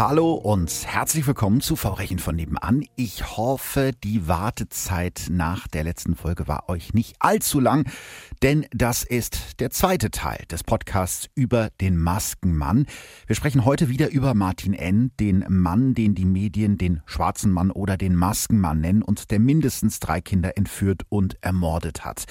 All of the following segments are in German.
Hallo und herzlich willkommen zu Verbrechen von nebenan. Ich hoffe, die Wartezeit nach der letzten Folge war euch nicht allzu lang, denn das ist der zweite Teil des Podcasts über den Maskenmann. Wir sprechen heute wieder über Martin N., den Mann, den die Medien den schwarzen Mann oder den Maskenmann nennen und der mindestens drei Kinder entführt und ermordet hat.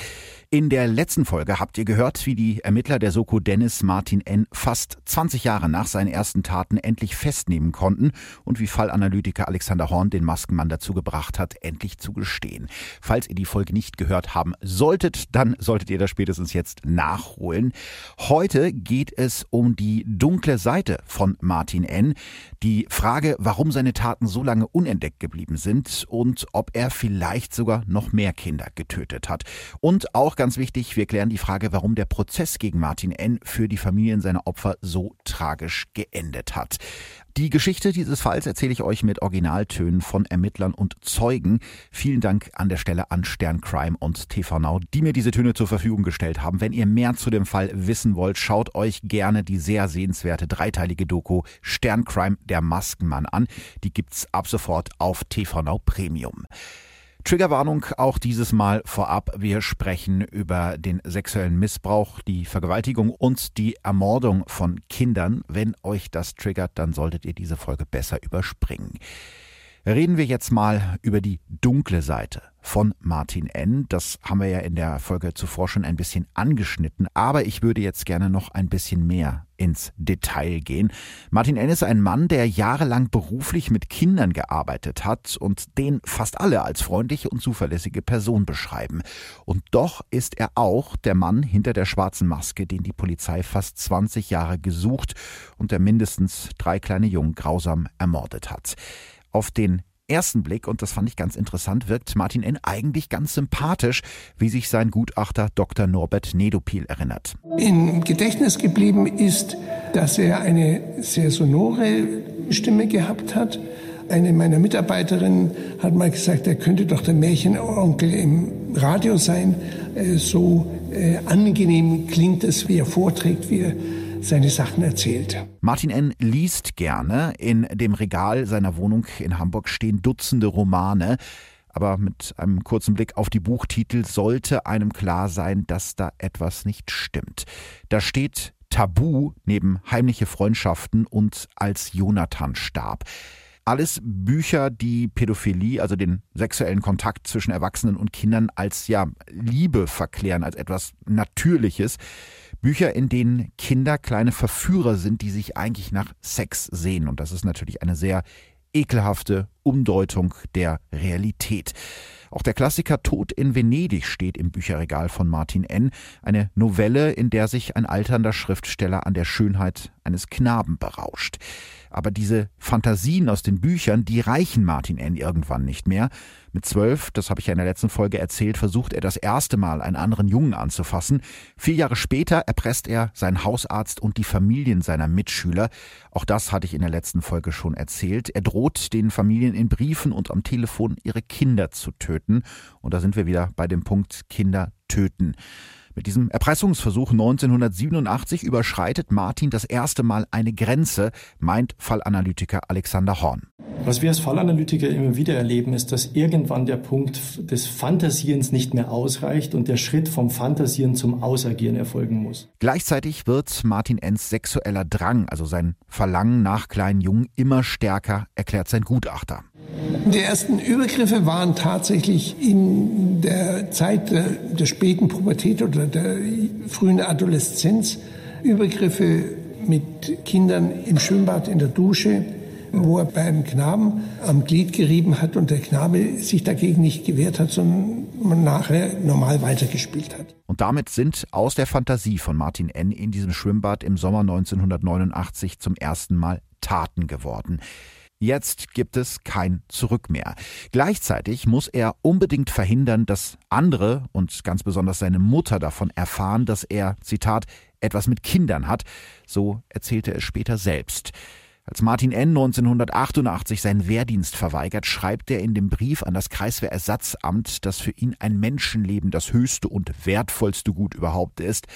In der letzten Folge habt ihr gehört, wie die Ermittler der Soko Dennis Martin N. fast 20 Jahre nach seinen ersten Taten endlich festnehmen konnten und wie Fallanalytiker Alexander Horn den Maskenmann dazu gebracht hat, endlich zu gestehen. Falls ihr die Folge nicht gehört haben solltet, dann solltet ihr das spätestens jetzt nachholen. Heute geht es um die dunkle Seite von Martin N. Die Frage, warum seine Taten so lange unentdeckt geblieben sind und ob er vielleicht sogar noch mehr Kinder getötet hat. Und auch ganz wichtig, wir klären die Frage, warum der Prozess gegen Martin N. für die Familien seiner Opfer so tragisch geendet hat. Die Geschichte dieses Falls erzähle ich euch mit Originaltönen von Ermittlern und Zeugen. Vielen Dank an der Stelle an Sterncrime und TV Now, die mir diese Töne zur Verfügung gestellt haben. Wenn ihr mehr zu dem Fall wissen wollt, schaut euch gerne die sehr sehenswerte dreiteilige Doku Sterncrime der Maskenmann an. Die gibt's ab sofort auf TV Now Premium. Triggerwarnung auch dieses Mal vorab. Wir sprechen über den sexuellen Missbrauch, die Vergewaltigung und die Ermordung von Kindern. Wenn euch das triggert, dann solltet ihr diese Folge besser überspringen. Reden wir jetzt mal über die dunkle Seite von Martin N. Das haben wir ja in der Folge zuvor schon ein bisschen angeschnitten, aber ich würde jetzt gerne noch ein bisschen mehr ins Detail gehen. Martin N. ist ein Mann, der jahrelang beruflich mit Kindern gearbeitet hat und den fast alle als freundliche und zuverlässige Person beschreiben. Und doch ist er auch der Mann hinter der schwarzen Maske, den die Polizei fast 20 Jahre gesucht und der mindestens drei kleine Jungen grausam ermordet hat. Auf den ersten Blick, und das fand ich ganz interessant, wirkt Martin N. eigentlich ganz sympathisch, wie sich sein Gutachter Dr. Norbert Nedopil erinnert. Im Gedächtnis geblieben ist, dass er eine sehr sonore Stimme gehabt hat. Eine meiner Mitarbeiterinnen hat mal gesagt, er könnte doch der Märchenonkel im Radio sein. Äh, so äh, angenehm klingt es, wie er vorträgt, wie er seine Sachen erzählt. Martin N. liest gerne. In dem Regal seiner Wohnung in Hamburg stehen Dutzende Romane. Aber mit einem kurzen Blick auf die Buchtitel sollte einem klar sein, dass da etwas nicht stimmt. Da steht Tabu neben heimliche Freundschaften und als Jonathan starb. Alles Bücher, die Pädophilie, also den sexuellen Kontakt zwischen Erwachsenen und Kindern als ja Liebe verklären, als etwas Natürliches. Bücher, in denen Kinder kleine Verführer sind, die sich eigentlich nach Sex sehen. Und das ist natürlich eine sehr ekelhafte Umdeutung der Realität. Auch der Klassiker Tod in Venedig steht im Bücherregal von Martin N., eine Novelle, in der sich ein alternder Schriftsteller an der Schönheit eines Knaben berauscht. Aber diese Fantasien aus den Büchern, die reichen Martin N. irgendwann nicht mehr. Mit zwölf, das habe ich ja in der letzten Folge erzählt, versucht er das erste Mal einen anderen Jungen anzufassen. Vier Jahre später erpresst er seinen Hausarzt und die Familien seiner Mitschüler. Auch das hatte ich in der letzten Folge schon erzählt. Er droht den Familien in Briefen und am Telefon ihre Kinder zu töten. Und da sind wir wieder bei dem Punkt Kinder töten. Mit diesem Erpressungsversuch 1987 überschreitet Martin das erste Mal eine Grenze, meint Fallanalytiker Alexander Horn. Was wir als Fallanalytiker immer wieder erleben, ist, dass irgendwann der Punkt des Fantasierens nicht mehr ausreicht und der Schritt vom Fantasieren zum Ausagieren erfolgen muss. Gleichzeitig wird Martin Enns sexueller Drang, also sein Verlangen nach kleinen Jungen, immer stärker, erklärt sein Gutachter. Die ersten Übergriffe waren tatsächlich in der Zeit der, der späten Pubertät oder der frühen Adoleszenz. Übergriffe mit Kindern im Schwimmbad, in der Dusche, wo er beim Knaben am Glied gerieben hat und der Knabe sich dagegen nicht gewehrt hat, sondern man nachher normal weitergespielt hat. Und damit sind aus der Fantasie von Martin N. in diesem Schwimmbad im Sommer 1989 zum ersten Mal Taten geworden. Jetzt gibt es kein Zurück mehr. Gleichzeitig muss er unbedingt verhindern, dass andere und ganz besonders seine Mutter davon erfahren, dass er, Zitat, etwas mit Kindern hat. So erzählte er später selbst. Als Martin N. 1988 seinen Wehrdienst verweigert, schreibt er in dem Brief an das Kreiswehrersatzamt, dass für ihn ein Menschenleben das höchste und wertvollste Gut überhaupt ist.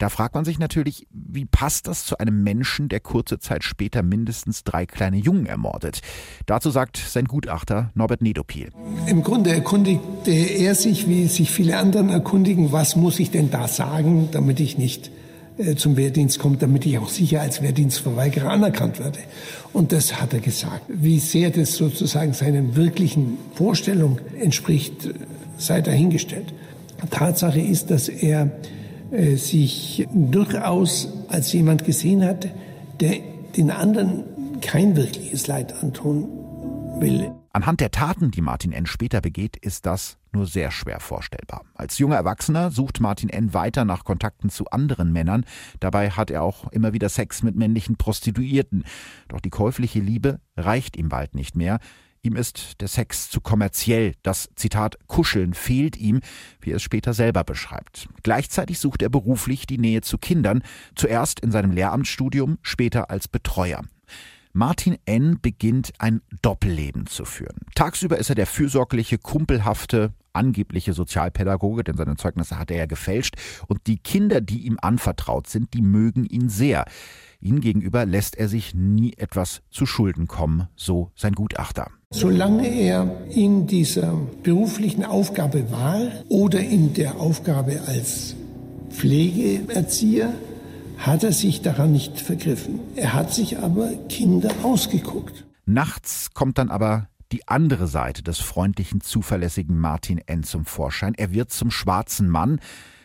Da fragt man sich natürlich, wie passt das zu einem Menschen, der kurze Zeit später mindestens drei kleine Jungen ermordet? Dazu sagt sein Gutachter Norbert Nedopil. Im Grunde erkundigte er sich, wie sich viele anderen erkundigen, was muss ich denn da sagen, damit ich nicht äh, zum Wehrdienst komme, damit ich auch sicher als Wehrdienstverweigerer anerkannt werde. Und das hat er gesagt. Wie sehr das sozusagen seinen wirklichen Vorstellungen entspricht, äh, sei dahingestellt. Tatsache ist, dass er sich durchaus als jemand gesehen hat, der den anderen kein wirkliches Leid antun will. Anhand der Taten, die Martin N. später begeht, ist das nur sehr schwer vorstellbar. Als junger Erwachsener sucht Martin N. weiter nach Kontakten zu anderen Männern. Dabei hat er auch immer wieder Sex mit männlichen Prostituierten. Doch die käufliche Liebe reicht ihm bald nicht mehr. Ihm ist der Sex zu kommerziell. Das Zitat Kuscheln fehlt ihm, wie er es später selber beschreibt. Gleichzeitig sucht er beruflich die Nähe zu Kindern, zuerst in seinem Lehramtsstudium, später als Betreuer. Martin N. beginnt ein Doppelleben zu führen. Tagsüber ist er der fürsorgliche, kumpelhafte, angebliche Sozialpädagoge, denn seine Zeugnisse hat er ja gefälscht, und die Kinder, die ihm anvertraut sind, die mögen ihn sehr. Ihnen gegenüber lässt er sich nie etwas zu Schulden kommen, so sein Gutachter. Solange er in dieser beruflichen Aufgabe war oder in der Aufgabe als Pflegeerzieher, hat er sich daran nicht vergriffen. Er hat sich aber Kinder ausgeguckt. Nachts kommt dann aber die andere Seite des freundlichen, zuverlässigen Martin N. zum Vorschein. Er wird zum schwarzen Mann,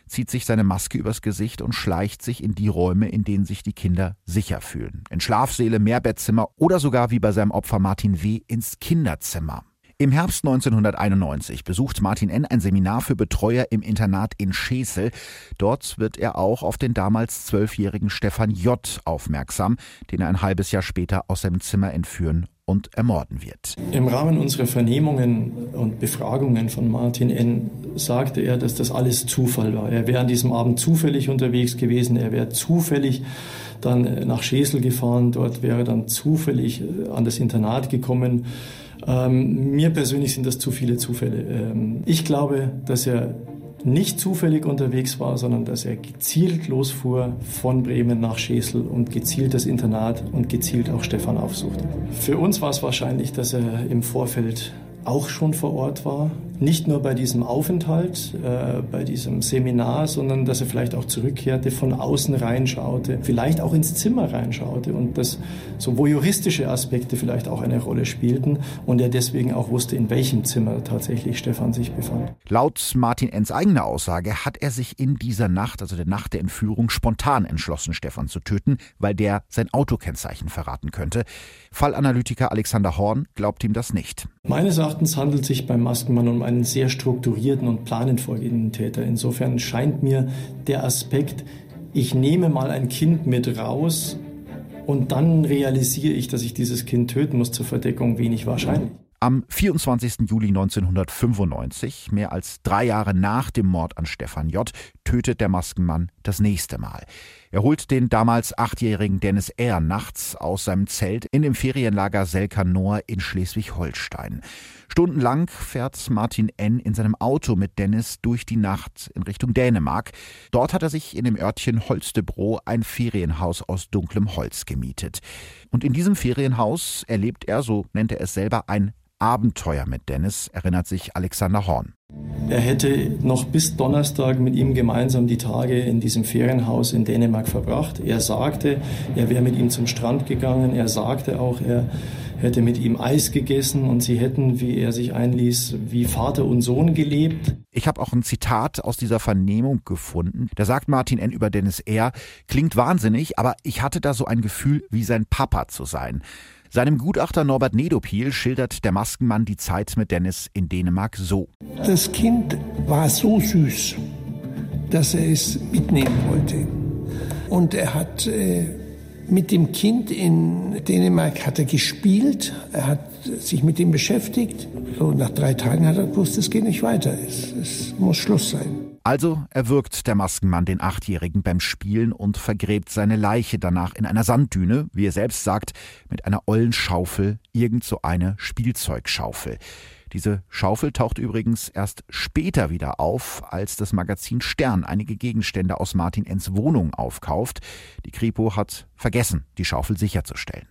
zieht sich seine Maske übers Gesicht und schleicht sich in die Räume, in denen sich die Kinder sicher fühlen. In Schlafsäle, Mehrbettzimmer oder sogar wie bei seinem Opfer Martin W. ins Kinderzimmer. Im Herbst 1991 besucht Martin N. ein Seminar für Betreuer im Internat in Schesel. Dort wird er auch auf den damals zwölfjährigen Stefan J. aufmerksam, den er ein halbes Jahr später aus seinem Zimmer entführen und ermorden wird. Im Rahmen unserer Vernehmungen und Befragungen von Martin N. sagte er, dass das alles Zufall war. Er wäre an diesem Abend zufällig unterwegs gewesen, er wäre zufällig dann nach Schesel gefahren, dort wäre dann zufällig an das Internat gekommen. Ähm, mir persönlich sind das zu viele Zufälle. Ähm, ich glaube, dass er nicht zufällig unterwegs war, sondern dass er gezielt losfuhr von Bremen nach Schesel und gezielt das Internat und gezielt auch Stefan aufsuchte. Für uns war es wahrscheinlich, dass er im Vorfeld auch schon vor Ort war. Nicht nur bei diesem Aufenthalt, äh, bei diesem Seminar, sondern dass er vielleicht auch zurückkehrte, von außen reinschaute, vielleicht auch ins Zimmer reinschaute und dass so voyeuristische Aspekte vielleicht auch eine Rolle spielten und er deswegen auch wusste, in welchem Zimmer tatsächlich Stefan sich befand. Laut Martin Enns eigener Aussage hat er sich in dieser Nacht, also der Nacht der Entführung, spontan entschlossen, Stefan zu töten, weil der sein Autokennzeichen verraten könnte. Fallanalytiker Alexander Horn glaubt ihm das nicht. Meines Erachtens handelt sich beim Maskenmann um einen sehr strukturierten und planend vorgehenden Täter. Insofern scheint mir der Aspekt, ich nehme mal ein Kind mit raus und dann realisiere ich, dass ich dieses Kind töten muss zur Verdeckung, wenig wahrscheinlich. Am 24. Juli 1995, mehr als drei Jahre nach dem Mord an Stefan J., tötet der Maskenmann das nächste Mal. Er holt den damals achtjährigen Dennis R. nachts aus seinem Zelt in dem Ferienlager Selkanor in Schleswig-Holstein. Stundenlang fährt Martin N. in seinem Auto mit Dennis durch die Nacht in Richtung Dänemark. Dort hat er sich in dem Örtchen Holstebro ein Ferienhaus aus dunklem Holz gemietet. Und in diesem Ferienhaus erlebt er, so nennt er es selber, ein Abenteuer mit Dennis, erinnert sich Alexander Horn. Er hätte noch bis Donnerstag mit ihm gemeinsam die Tage in diesem Ferienhaus in Dänemark verbracht. Er sagte, er wäre mit ihm zum Strand gegangen. Er sagte auch, er hätte mit ihm Eis gegessen und sie hätten, wie er sich einließ, wie Vater und Sohn gelebt. Ich habe auch ein Zitat aus dieser Vernehmung gefunden. Da sagt Martin N. über Dennis R. Klingt wahnsinnig, aber ich hatte da so ein Gefühl, wie sein Papa zu sein. Seinem Gutachter Norbert Nedopil schildert der Maskenmann die Zeit mit Dennis in Dänemark so. Das Kind war so süß, dass er es mitnehmen wollte. Und er hat äh, mit dem Kind in Dänemark hat er gespielt, er hat sich mit ihm beschäftigt. So nach drei Tagen hat er gewusst, es geht nicht weiter, es, es muss Schluss sein. Also erwürgt der Maskenmann den Achtjährigen beim Spielen und vergräbt seine Leiche danach in einer Sanddüne, wie er selbst sagt, mit einer ollen Schaufel, irgend so eine Spielzeugschaufel. Diese Schaufel taucht übrigens erst später wieder auf, als das Magazin Stern einige Gegenstände aus Martin Enns Wohnung aufkauft. Die Kripo hat vergessen, die Schaufel sicherzustellen.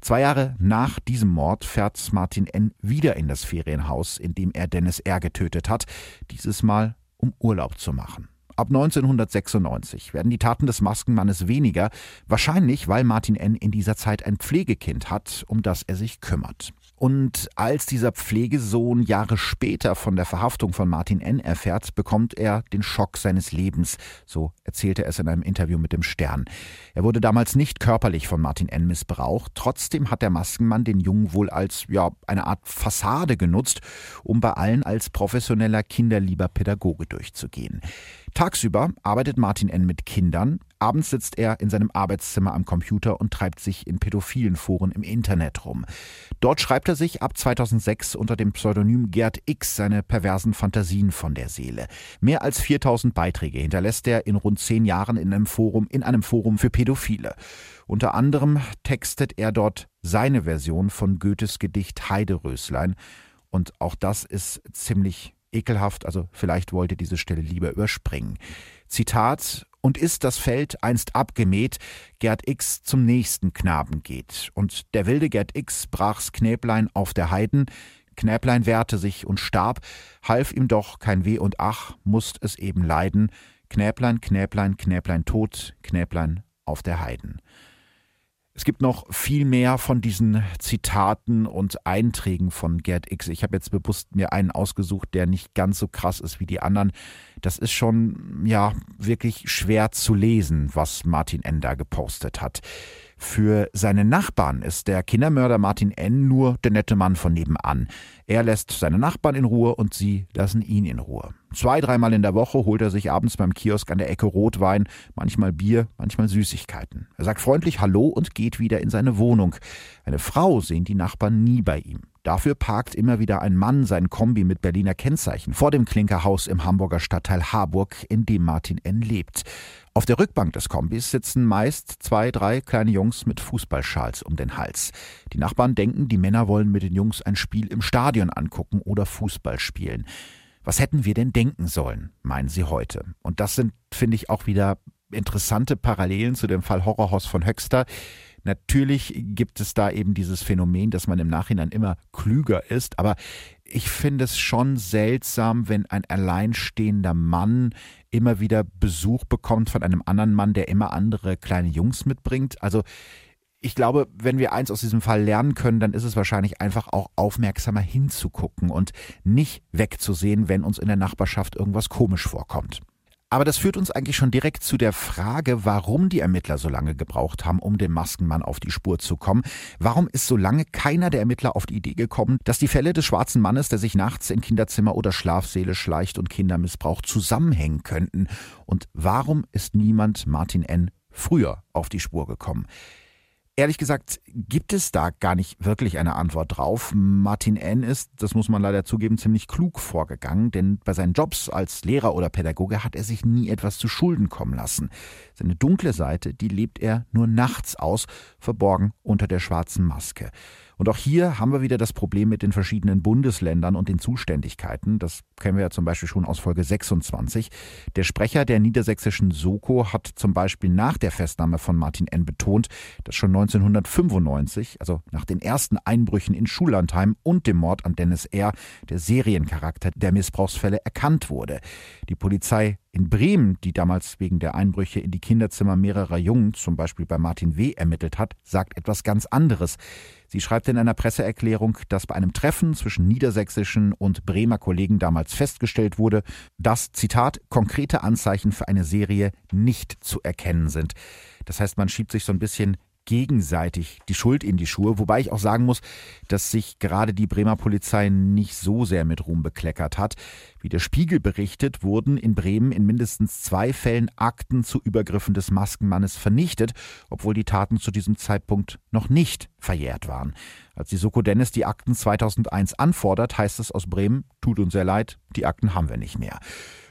Zwei Jahre nach diesem Mord fährt Martin N. wieder in das Ferienhaus, in dem er Dennis R. getötet hat. Dieses Mal um Urlaub zu machen. Ab 1996 werden die Taten des Maskenmannes weniger, wahrscheinlich weil Martin N. in dieser Zeit ein Pflegekind hat, um das er sich kümmert. Und als dieser Pflegesohn Jahre später von der Verhaftung von Martin N. erfährt, bekommt er den Schock seines Lebens. So erzählte er es in einem Interview mit dem Stern. Er wurde damals nicht körperlich von Martin N. missbraucht. Trotzdem hat der Maskenmann den Jungen wohl als, ja, eine Art Fassade genutzt, um bei allen als professioneller, kinderlieber Pädagoge durchzugehen. Tagsüber arbeitet Martin N. mit Kindern, abends sitzt er in seinem Arbeitszimmer am Computer und treibt sich in pädophilen Foren im Internet rum. Dort schreibt er sich ab 2006 unter dem Pseudonym Gerd X seine perversen Fantasien von der Seele. Mehr als 4000 Beiträge hinterlässt er in rund zehn Jahren in einem Forum, in einem Forum für Pädophile. Unter anderem textet er dort seine Version von Goethes Gedicht Heideröslein. Und auch das ist ziemlich ekelhaft, also vielleicht wollte diese Stelle lieber überspringen. Zitat und ist das Feld einst abgemäht, Gerd X zum nächsten Knaben geht. Und der wilde Gerd X brach's Knäblein auf der Heiden, Knäblein wehrte sich und starb, half ihm doch kein Weh und Ach, musst es eben leiden, Knäblein, Knäblein, Knäblein tot, Knäblein auf der Heiden. Es gibt noch viel mehr von diesen Zitaten und Einträgen von Gerd X. Ich habe jetzt bewusst mir einen ausgesucht, der nicht ganz so krass ist wie die anderen. Das ist schon, ja, wirklich schwer zu lesen, was Martin Ender gepostet hat. Für seine Nachbarn ist der Kindermörder Martin N. nur der nette Mann von nebenan. Er lässt seine Nachbarn in Ruhe und sie lassen ihn in Ruhe. Zwei, dreimal in der Woche holt er sich abends beim Kiosk an der Ecke Rotwein, manchmal Bier, manchmal Süßigkeiten. Er sagt freundlich Hallo und geht wieder in seine Wohnung. Eine Frau sehen die Nachbarn nie bei ihm. Dafür parkt immer wieder ein Mann sein Kombi mit Berliner Kennzeichen vor dem Klinkerhaus im Hamburger Stadtteil Harburg, in dem Martin N. lebt. Auf der Rückbank des Kombis sitzen meist zwei, drei kleine Jungs mit Fußballschals um den Hals. Die Nachbarn denken, die Männer wollen mit den Jungs ein Spiel im Stadion angucken oder Fußball spielen. Was hätten wir denn denken sollen, meinen sie heute? Und das sind, finde ich, auch wieder interessante Parallelen zu dem Fall Horrorhaus von Höxter. Natürlich gibt es da eben dieses Phänomen, dass man im Nachhinein immer klüger ist, aber ich finde es schon seltsam, wenn ein alleinstehender Mann immer wieder Besuch bekommt von einem anderen Mann, der immer andere kleine Jungs mitbringt. Also ich glaube, wenn wir eins aus diesem Fall lernen können, dann ist es wahrscheinlich einfach auch aufmerksamer hinzugucken und nicht wegzusehen, wenn uns in der Nachbarschaft irgendwas komisch vorkommt. Aber das führt uns eigentlich schon direkt zu der Frage, warum die Ermittler so lange gebraucht haben, um dem Maskenmann auf die Spur zu kommen. Warum ist so lange keiner der Ermittler auf die Idee gekommen, dass die Fälle des schwarzen Mannes, der sich nachts in Kinderzimmer oder Schlafsäle schleicht und Kinder missbraucht, zusammenhängen könnten? Und warum ist niemand Martin N. früher auf die Spur gekommen? Ehrlich gesagt gibt es da gar nicht wirklich eine Antwort drauf. Martin N. ist, das muss man leider zugeben, ziemlich klug vorgegangen, denn bei seinen Jobs als Lehrer oder Pädagoge hat er sich nie etwas zu Schulden kommen lassen. Seine dunkle Seite, die lebt er nur nachts aus, verborgen unter der schwarzen Maske. Und auch hier haben wir wieder das Problem mit den verschiedenen Bundesländern und den Zuständigkeiten. Das kennen wir ja zum Beispiel schon aus Folge 26. Der Sprecher der niedersächsischen Soko hat zum Beispiel nach der Festnahme von Martin N. betont, dass schon 1995, also nach den ersten Einbrüchen in Schullandheim und dem Mord an Dennis R., der Seriencharakter der Missbrauchsfälle erkannt wurde. Die Polizei in Bremen, die damals wegen der Einbrüche in die Kinderzimmer mehrerer Jungen, zum Beispiel bei Martin W., ermittelt hat, sagt etwas ganz anderes. Sie schreibt in einer Presseerklärung, dass bei einem Treffen zwischen niedersächsischen und Bremer Kollegen damals festgestellt wurde, dass, Zitat, konkrete Anzeichen für eine Serie nicht zu erkennen sind. Das heißt, man schiebt sich so ein bisschen gegenseitig die Schuld in die Schuhe, wobei ich auch sagen muss, dass sich gerade die Bremer Polizei nicht so sehr mit Ruhm bekleckert hat. Wie der Spiegel berichtet, wurden in Bremen in mindestens zwei Fällen Akten zu Übergriffen des Maskenmannes vernichtet, obwohl die Taten zu diesem Zeitpunkt noch nicht verjährt waren. Als die Soko Dennis die Akten 2001 anfordert, heißt es aus Bremen, tut uns sehr leid, die Akten haben wir nicht mehr.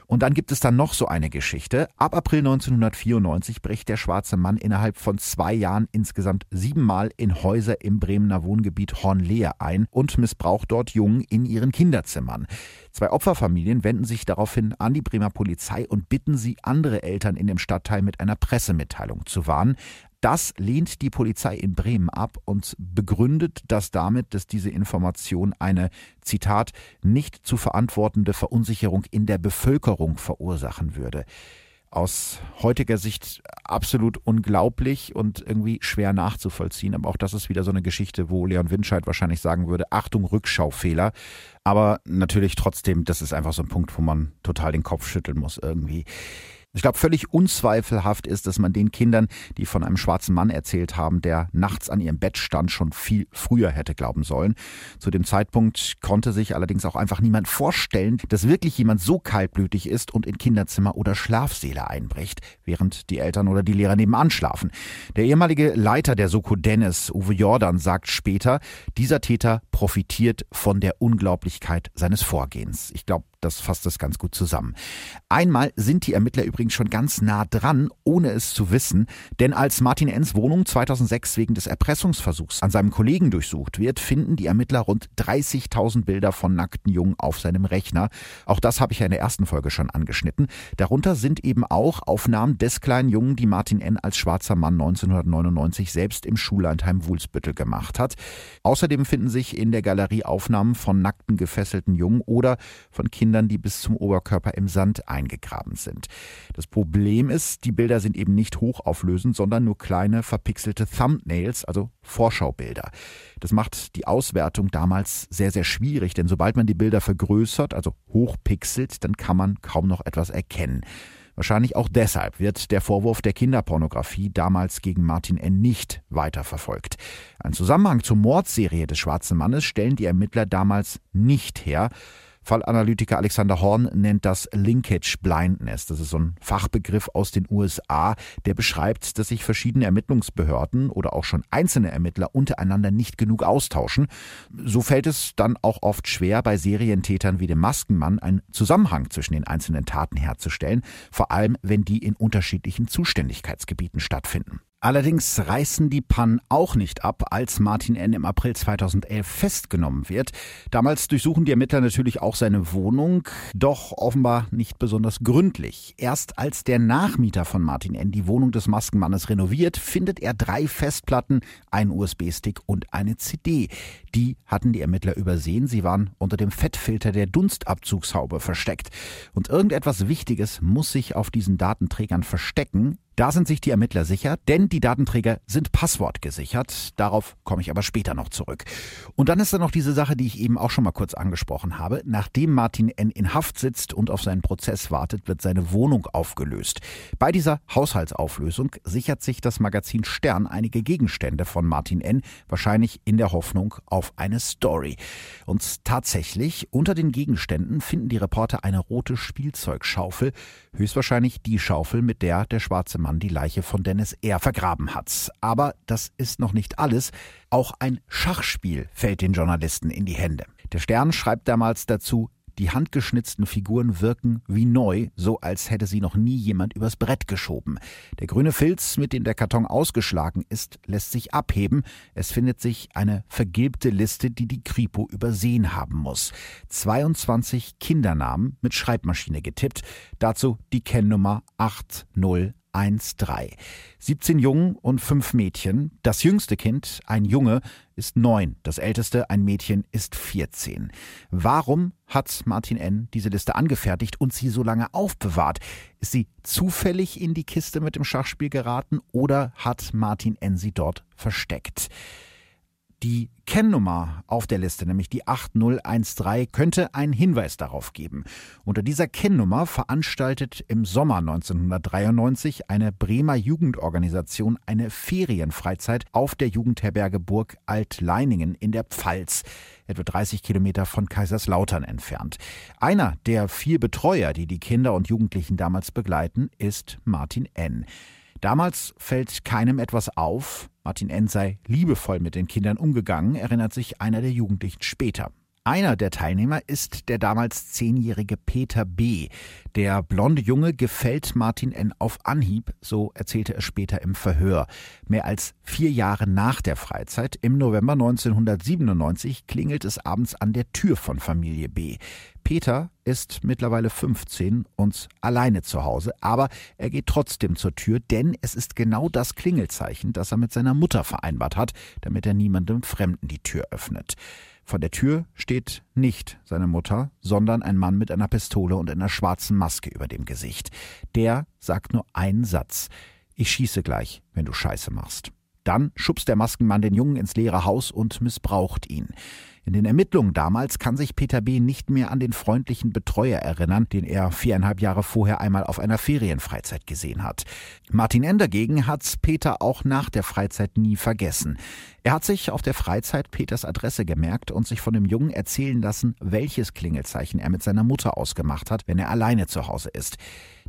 Und dann gibt es dann noch so eine Geschichte. Ab April 1994 bricht der schwarze Mann innerhalb von zwei Jahren insgesamt siebenmal in Häuser im Bremener Wohngebiet Hornlehe ein und missbraucht dort Jungen in ihren Kinderzimmern. Zwei Opferfamilien wenden sich daraufhin an die Bremer Polizei und bitten sie, andere Eltern in dem Stadtteil mit einer Pressemitteilung zu warnen. Das lehnt die Polizei in Bremen ab und begründet das damit, dass diese Information eine, Zitat, nicht zu verantwortende Verunsicherung in der Bevölkerung verursachen würde. Aus heutiger Sicht absolut unglaublich und irgendwie schwer nachzuvollziehen. Aber auch das ist wieder so eine Geschichte, wo Leon Winscheid wahrscheinlich sagen würde, Achtung, Rückschaufehler. Aber natürlich trotzdem, das ist einfach so ein Punkt, wo man total den Kopf schütteln muss irgendwie. Ich glaube, völlig unzweifelhaft ist, dass man den Kindern, die von einem schwarzen Mann erzählt haben, der nachts an ihrem Bett stand, schon viel früher hätte glauben sollen. Zu dem Zeitpunkt konnte sich allerdings auch einfach niemand vorstellen, dass wirklich jemand so kaltblütig ist und in Kinderzimmer oder Schlafsäle einbricht, während die Eltern oder die Lehrer nebenan schlafen. Der ehemalige Leiter der Soko Dennis, Uwe Jordan, sagt später, dieser Täter profitiert von der Unglaublichkeit seines Vorgehens. Ich glaube, das fasst das ganz gut zusammen. Einmal sind die Ermittler übrigens schon ganz nah dran, ohne es zu wissen, denn als Martin Enns Wohnung 2006 wegen des Erpressungsversuchs an seinem Kollegen durchsucht wird, finden die Ermittler rund 30.000 Bilder von nackten Jungen auf seinem Rechner. Auch das habe ich ja in der ersten Folge schon angeschnitten. Darunter sind eben auch Aufnahmen des kleinen Jungen, die Martin N. als schwarzer Mann 1999 selbst im Schullandheim Wulsbüttel gemacht hat. Außerdem finden sich in der Galerie Aufnahmen von nackten gefesselten Jungen oder von Kindern, Kindern, die bis zum Oberkörper im Sand eingegraben sind. Das Problem ist, die Bilder sind eben nicht hochauflösend, sondern nur kleine verpixelte Thumbnails, also Vorschaubilder. Das macht die Auswertung damals sehr, sehr schwierig, denn sobald man die Bilder vergrößert, also hochpixelt, dann kann man kaum noch etwas erkennen. Wahrscheinlich auch deshalb wird der Vorwurf der Kinderpornografie damals gegen Martin N. nicht weiterverfolgt. Ein Zusammenhang zur Mordserie des Schwarzen Mannes stellen die Ermittler damals nicht her. Fallanalytiker Alexander Horn nennt das Linkage Blindness. Das ist so ein Fachbegriff aus den USA, der beschreibt, dass sich verschiedene Ermittlungsbehörden oder auch schon einzelne Ermittler untereinander nicht genug austauschen. So fällt es dann auch oft schwer, bei Serientätern wie dem Maskenmann einen Zusammenhang zwischen den einzelnen Taten herzustellen, vor allem wenn die in unterschiedlichen Zuständigkeitsgebieten stattfinden. Allerdings reißen die Pannen auch nicht ab, als Martin N. im April 2011 festgenommen wird. Damals durchsuchen die Ermittler natürlich auch seine Wohnung, doch offenbar nicht besonders gründlich. Erst als der Nachmieter von Martin N. die Wohnung des Maskenmannes renoviert, findet er drei Festplatten, einen USB-Stick und eine CD. Die hatten die Ermittler übersehen. Sie waren unter dem Fettfilter der Dunstabzugshaube versteckt. Und irgendetwas Wichtiges muss sich auf diesen Datenträgern verstecken. Da sind sich die Ermittler sicher, denn die Datenträger sind passwortgesichert. Darauf komme ich aber später noch zurück. Und dann ist da noch diese Sache, die ich eben auch schon mal kurz angesprochen habe. Nachdem Martin N. in Haft sitzt und auf seinen Prozess wartet, wird seine Wohnung aufgelöst. Bei dieser Haushaltsauflösung sichert sich das Magazin Stern einige Gegenstände von Martin N., wahrscheinlich in der Hoffnung auf eine Story. Und tatsächlich, unter den Gegenständen finden die Reporter eine rote Spielzeugschaufel, höchstwahrscheinlich die Schaufel, mit der der schwarze Mann die Leiche von Dennis R. vergraben hat. Aber das ist noch nicht alles. Auch ein Schachspiel fällt den Journalisten in die Hände. Der Stern schreibt damals dazu, die handgeschnitzten Figuren wirken wie neu, so als hätte sie noch nie jemand übers Brett geschoben. Der grüne Filz, mit dem der Karton ausgeschlagen ist, lässt sich abheben. Es findet sich eine vergilbte Liste, die die Kripo übersehen haben muss. 22 Kindernamen mit Schreibmaschine getippt. Dazu die Kennnummer 80 1,3. 17 Jungen und 5 Mädchen. Das jüngste Kind, ein Junge, ist 9. Das älteste, ein Mädchen, ist 14. Warum hat Martin N. diese Liste angefertigt und sie so lange aufbewahrt? Ist sie zufällig in die Kiste mit dem Schachspiel geraten oder hat Martin N. sie dort versteckt? Die Kennnummer auf der Liste, nämlich die 8013, könnte einen Hinweis darauf geben. Unter dieser Kennnummer veranstaltet im Sommer 1993 eine Bremer Jugendorganisation eine Ferienfreizeit auf der Jugendherberge Burg Altleiningen in der Pfalz, etwa 30 Kilometer von Kaiserslautern entfernt. Einer der vier Betreuer, die die Kinder und Jugendlichen damals begleiten, ist Martin N. Damals fällt keinem etwas auf. Martin N. sei liebevoll mit den Kindern umgegangen, erinnert sich einer der Jugendlichen später. Einer der Teilnehmer ist der damals zehnjährige Peter B. Der blonde Junge gefällt Martin N. auf Anhieb, so erzählte er später im Verhör. Mehr als vier Jahre nach der Freizeit, im November 1997, klingelt es abends an der Tür von Familie B. Peter ist mittlerweile 15 und alleine zu Hause, aber er geht trotzdem zur Tür, denn es ist genau das Klingelzeichen, das er mit seiner Mutter vereinbart hat, damit er niemandem Fremden die Tür öffnet. Vor der Tür steht nicht seine Mutter, sondern ein Mann mit einer Pistole und einer schwarzen Maske über dem Gesicht. Der sagt nur einen Satz. Ich schieße gleich, wenn du Scheiße machst. Dann schubst der Maskenmann den Jungen ins leere Haus und missbraucht ihn. In den Ermittlungen damals kann sich Peter B. nicht mehr an den freundlichen Betreuer erinnern, den er viereinhalb Jahre vorher einmal auf einer Ferienfreizeit gesehen hat. Martin N. dagegen hat Peter auch nach der Freizeit nie vergessen. Er hat sich auf der Freizeit Peters Adresse gemerkt und sich von dem Jungen erzählen lassen, welches Klingelzeichen er mit seiner Mutter ausgemacht hat, wenn er alleine zu Hause ist.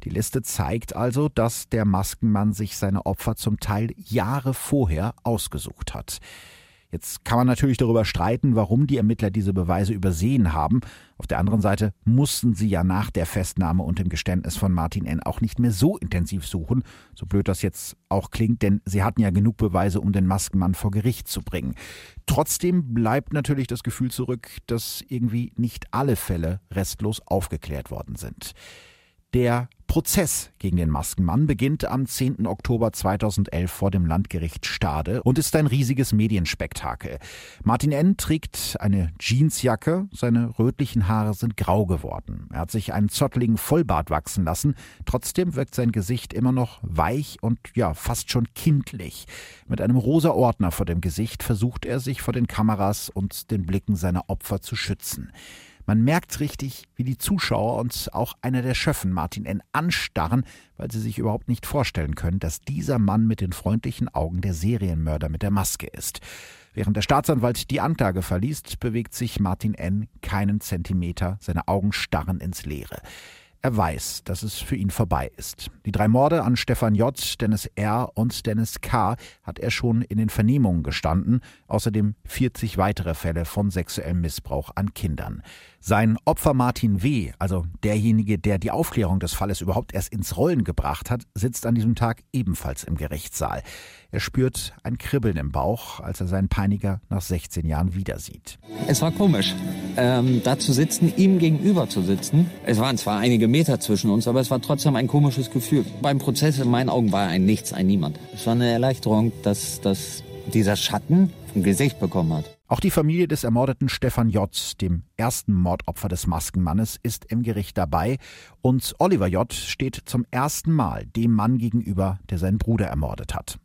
Die Liste zeigt also, dass der Maskenmann sich seine Opfer zum Teil Jahre vorher ausgesucht hat. Jetzt kann man natürlich darüber streiten, warum die Ermittler diese Beweise übersehen haben. Auf der anderen Seite mussten sie ja nach der Festnahme und dem Geständnis von Martin N. auch nicht mehr so intensiv suchen, so blöd das jetzt auch klingt, denn sie hatten ja genug Beweise, um den Maskenmann vor Gericht zu bringen. Trotzdem bleibt natürlich das Gefühl zurück, dass irgendwie nicht alle Fälle restlos aufgeklärt worden sind. Der Prozess gegen den Maskenmann beginnt am 10. Oktober 2011 vor dem Landgericht Stade und ist ein riesiges Medienspektakel. Martin N. trägt eine Jeansjacke, seine rötlichen Haare sind grau geworden. Er hat sich einen zottligen Vollbart wachsen lassen, trotzdem wirkt sein Gesicht immer noch weich und ja, fast schon kindlich. Mit einem rosa Ordner vor dem Gesicht versucht er sich vor den Kameras und den Blicken seiner Opfer zu schützen. Man merkt richtig, wie die Zuschauer und auch einer der Schöffen, Martin N., anstarren, weil sie sich überhaupt nicht vorstellen können, dass dieser Mann mit den freundlichen Augen der Serienmörder mit der Maske ist. Während der Staatsanwalt die Anklage verliest, bewegt sich Martin N. keinen Zentimeter, seine Augen starren ins Leere. Er weiß, dass es für ihn vorbei ist. Die drei Morde an Stefan J., Dennis R. und Dennis K. hat er schon in den Vernehmungen gestanden, außerdem 40 weitere Fälle von sexuellem Missbrauch an Kindern. Sein Opfer Martin W., also derjenige, der die Aufklärung des Falles überhaupt erst ins Rollen gebracht hat, sitzt an diesem Tag ebenfalls im Gerichtssaal. Er spürt ein Kribbeln im Bauch, als er seinen Peiniger nach 16 Jahren wieder sieht. Es war komisch, ähm, da zu sitzen, ihm gegenüber zu sitzen. Es waren zwar einige Meter zwischen uns, aber es war trotzdem ein komisches Gefühl. Beim Prozess in meinen Augen war er ein Nichts, ein Niemand. Es war eine Erleichterung, dass, dass dieser Schatten vom Gesicht bekommen hat. Auch die Familie des ermordeten Stefan J., dem ersten Mordopfer des Maskenmannes, ist im Gericht dabei und Oliver J. steht zum ersten Mal dem Mann gegenüber, der seinen Bruder ermordet hat.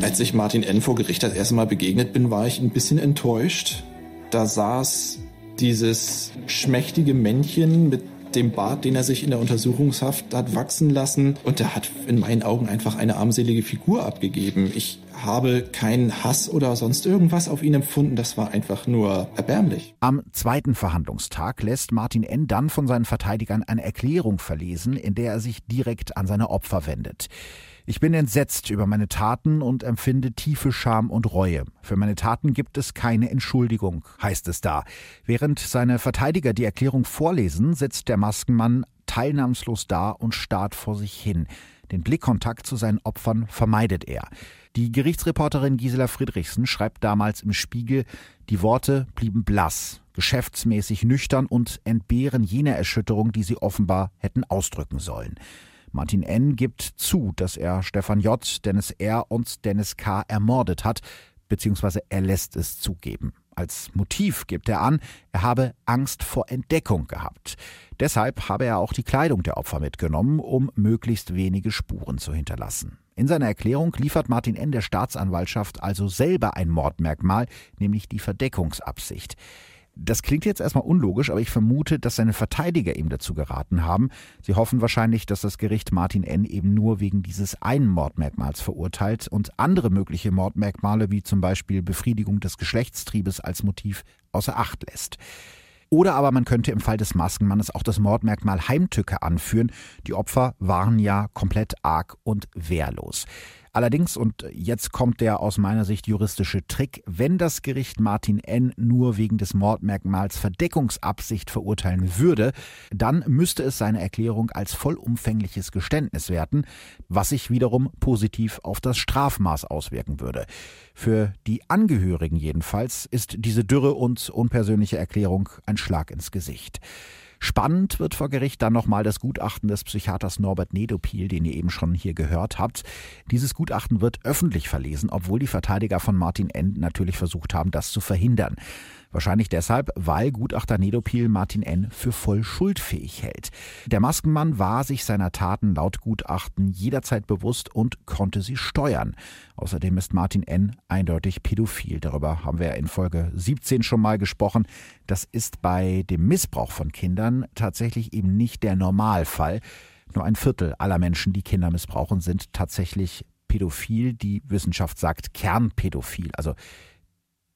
Als ich Martin N. vor Gericht das erste Mal begegnet bin, war ich ein bisschen enttäuscht. Da saß dieses schmächtige Männchen mit dem Bart, den er sich in der Untersuchungshaft hat wachsen lassen. Und er hat in meinen Augen einfach eine armselige Figur abgegeben. Ich habe keinen Hass oder sonst irgendwas auf ihn empfunden. Das war einfach nur erbärmlich. Am zweiten Verhandlungstag lässt Martin N. dann von seinen Verteidigern eine Erklärung verlesen, in der er sich direkt an seine Opfer wendet. Ich bin entsetzt über meine Taten und empfinde tiefe Scham und Reue. Für meine Taten gibt es keine Entschuldigung, heißt es da. Während seine Verteidiger die Erklärung vorlesen, sitzt der Maskenmann teilnahmslos da und starrt vor sich hin. Den Blickkontakt zu seinen Opfern vermeidet er. Die Gerichtsreporterin Gisela Friedrichsen schreibt damals im Spiegel, die Worte blieben blass, geschäftsmäßig nüchtern und entbehren jener Erschütterung, die sie offenbar hätten ausdrücken sollen. Martin N. gibt zu, dass er Stefan J., Dennis R. und Dennis K. ermordet hat, beziehungsweise er lässt es zugeben. Als Motiv gibt er an, er habe Angst vor Entdeckung gehabt. Deshalb habe er auch die Kleidung der Opfer mitgenommen, um möglichst wenige Spuren zu hinterlassen. In seiner Erklärung liefert Martin N. der Staatsanwaltschaft also selber ein Mordmerkmal, nämlich die Verdeckungsabsicht. Das klingt jetzt erstmal unlogisch, aber ich vermute, dass seine Verteidiger ihm dazu geraten haben. Sie hoffen wahrscheinlich, dass das Gericht Martin N. eben nur wegen dieses einen Mordmerkmals verurteilt und andere mögliche Mordmerkmale wie zum Beispiel Befriedigung des Geschlechtstriebes als Motiv außer Acht lässt. Oder aber man könnte im Fall des Maskenmannes auch das Mordmerkmal Heimtücke anführen. Die Opfer waren ja komplett arg und wehrlos. Allerdings, und jetzt kommt der aus meiner Sicht juristische Trick, wenn das Gericht Martin N. nur wegen des Mordmerkmals Verdeckungsabsicht verurteilen würde, dann müsste es seine Erklärung als vollumfängliches Geständnis werten, was sich wiederum positiv auf das Strafmaß auswirken würde. Für die Angehörigen jedenfalls ist diese dürre und unpersönliche Erklärung ein Schlag ins Gesicht. Spannend wird vor Gericht dann nochmal das Gutachten des Psychiaters Norbert Nedopil, den ihr eben schon hier gehört habt. Dieses Gutachten wird öffentlich verlesen, obwohl die Verteidiger von Martin End natürlich versucht haben, das zu verhindern. Wahrscheinlich deshalb, weil Gutachter Nedopil Martin N. für voll schuldfähig hält. Der Maskenmann war sich seiner Taten laut Gutachten jederzeit bewusst und konnte sie steuern. Außerdem ist Martin N. eindeutig pädophil. Darüber haben wir in Folge 17 schon mal gesprochen. Das ist bei dem Missbrauch von Kindern tatsächlich eben nicht der Normalfall. Nur ein Viertel aller Menschen, die Kinder missbrauchen, sind tatsächlich pädophil. Die Wissenschaft sagt kernpädophil. Also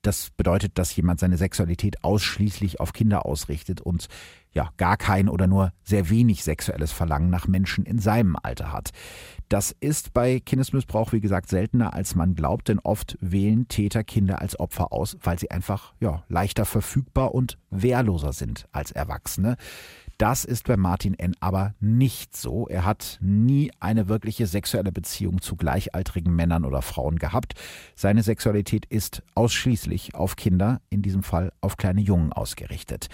das bedeutet, dass jemand seine Sexualität ausschließlich auf Kinder ausrichtet und ja, gar kein oder nur sehr wenig sexuelles Verlangen nach Menschen in seinem Alter hat. Das ist bei Kindesmissbrauch, wie gesagt, seltener als man glaubt, denn oft wählen Täter Kinder als Opfer aus, weil sie einfach ja, leichter verfügbar und wehrloser sind als Erwachsene. Das ist bei Martin N. aber nicht so. Er hat nie eine wirkliche sexuelle Beziehung zu gleichaltrigen Männern oder Frauen gehabt. Seine Sexualität ist ausschließlich auf Kinder, in diesem Fall auf kleine Jungen ausgerichtet.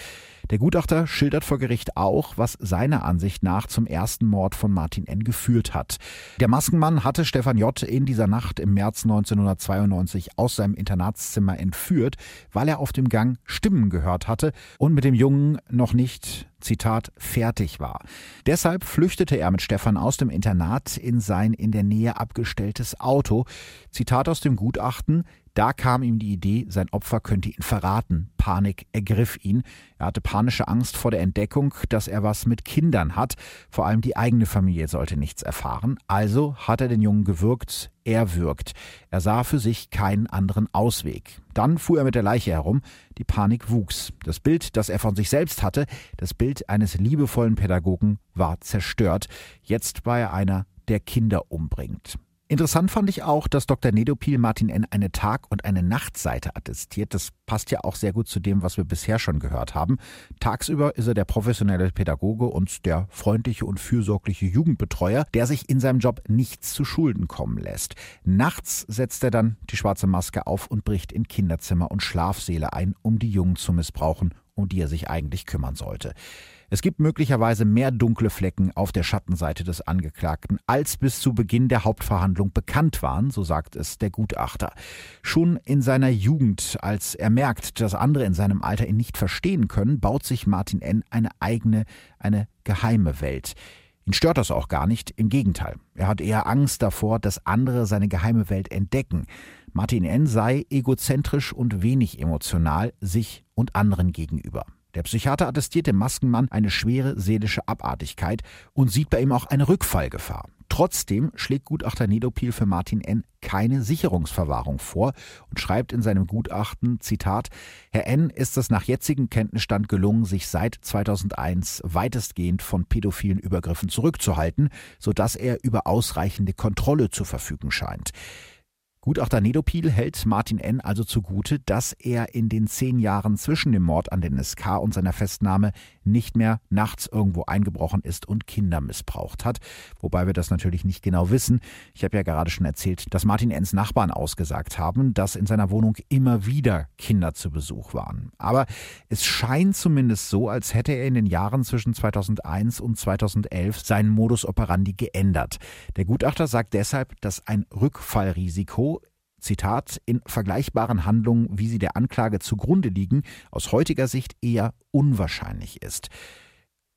Der Gutachter schildert vor Gericht auch, was seiner Ansicht nach zum ersten Mord von Martin N. geführt hat. Der Maskenmann hatte Stefan J. in dieser Nacht im März 1992 aus seinem Internatszimmer entführt, weil er auf dem Gang Stimmen gehört hatte und mit dem Jungen noch nicht Zitat, fertig war. Deshalb flüchtete er mit Stefan aus dem Internat in sein in der Nähe abgestelltes Auto. Zitat aus dem Gutachten, da kam ihm die Idee, sein Opfer könnte ihn verraten. Panik ergriff ihn. Er hatte panische Angst vor der Entdeckung, dass er was mit Kindern hat. Vor allem die eigene Familie sollte nichts erfahren. Also hat er den Jungen gewürgt. Er wirkt. Er sah für sich keinen anderen Ausweg. Dann fuhr er mit der Leiche herum. Die Panik wuchs. Das Bild, das er von sich selbst hatte, das Bild eines liebevollen Pädagogen, war zerstört. Jetzt war er einer, der Kinder umbringt. Interessant fand ich auch, dass Dr. Nedopil Martin N. eine Tag- und eine Nachtseite attestiert. Das passt ja auch sehr gut zu dem, was wir bisher schon gehört haben. Tagsüber ist er der professionelle Pädagoge und der freundliche und fürsorgliche Jugendbetreuer, der sich in seinem Job nichts zu Schulden kommen lässt. Nachts setzt er dann die schwarze Maske auf und bricht in Kinderzimmer und Schlafsäle ein, um die Jungen zu missbrauchen, um die er sich eigentlich kümmern sollte. Es gibt möglicherweise mehr dunkle Flecken auf der Schattenseite des Angeklagten, als bis zu Beginn der Hauptverhandlung bekannt waren, so sagt es der Gutachter. Schon in seiner Jugend, als er merkt, dass andere in seinem Alter ihn nicht verstehen können, baut sich Martin N. eine eigene, eine geheime Welt. Ihn stört das auch gar nicht, im Gegenteil. Er hat eher Angst davor, dass andere seine geheime Welt entdecken. Martin N. sei egozentrisch und wenig emotional sich und anderen gegenüber. Der Psychiater attestiert dem Maskenmann eine schwere seelische Abartigkeit und sieht bei ihm auch eine Rückfallgefahr. Trotzdem schlägt Gutachter Nedopil für Martin N. keine Sicherungsverwahrung vor und schreibt in seinem Gutachten, Zitat, Herr N. ist es nach jetzigem Kenntnisstand gelungen, sich seit 2001 weitestgehend von pädophilen Übergriffen zurückzuhalten, sodass er über ausreichende Kontrolle zu verfügen scheint. Gutachter Nedopil hält Martin N. also zugute, dass er in den zehn Jahren zwischen dem Mord an den SK und seiner Festnahme nicht mehr nachts irgendwo eingebrochen ist und Kinder missbraucht hat. Wobei wir das natürlich nicht genau wissen. Ich habe ja gerade schon erzählt, dass Martin N.s Nachbarn ausgesagt haben, dass in seiner Wohnung immer wieder Kinder zu Besuch waren. Aber es scheint zumindest so, als hätte er in den Jahren zwischen 2001 und 2011 seinen Modus operandi geändert. Der Gutachter sagt deshalb, dass ein Rückfallrisiko Zitat, in vergleichbaren Handlungen, wie sie der Anklage zugrunde liegen, aus heutiger Sicht eher unwahrscheinlich ist.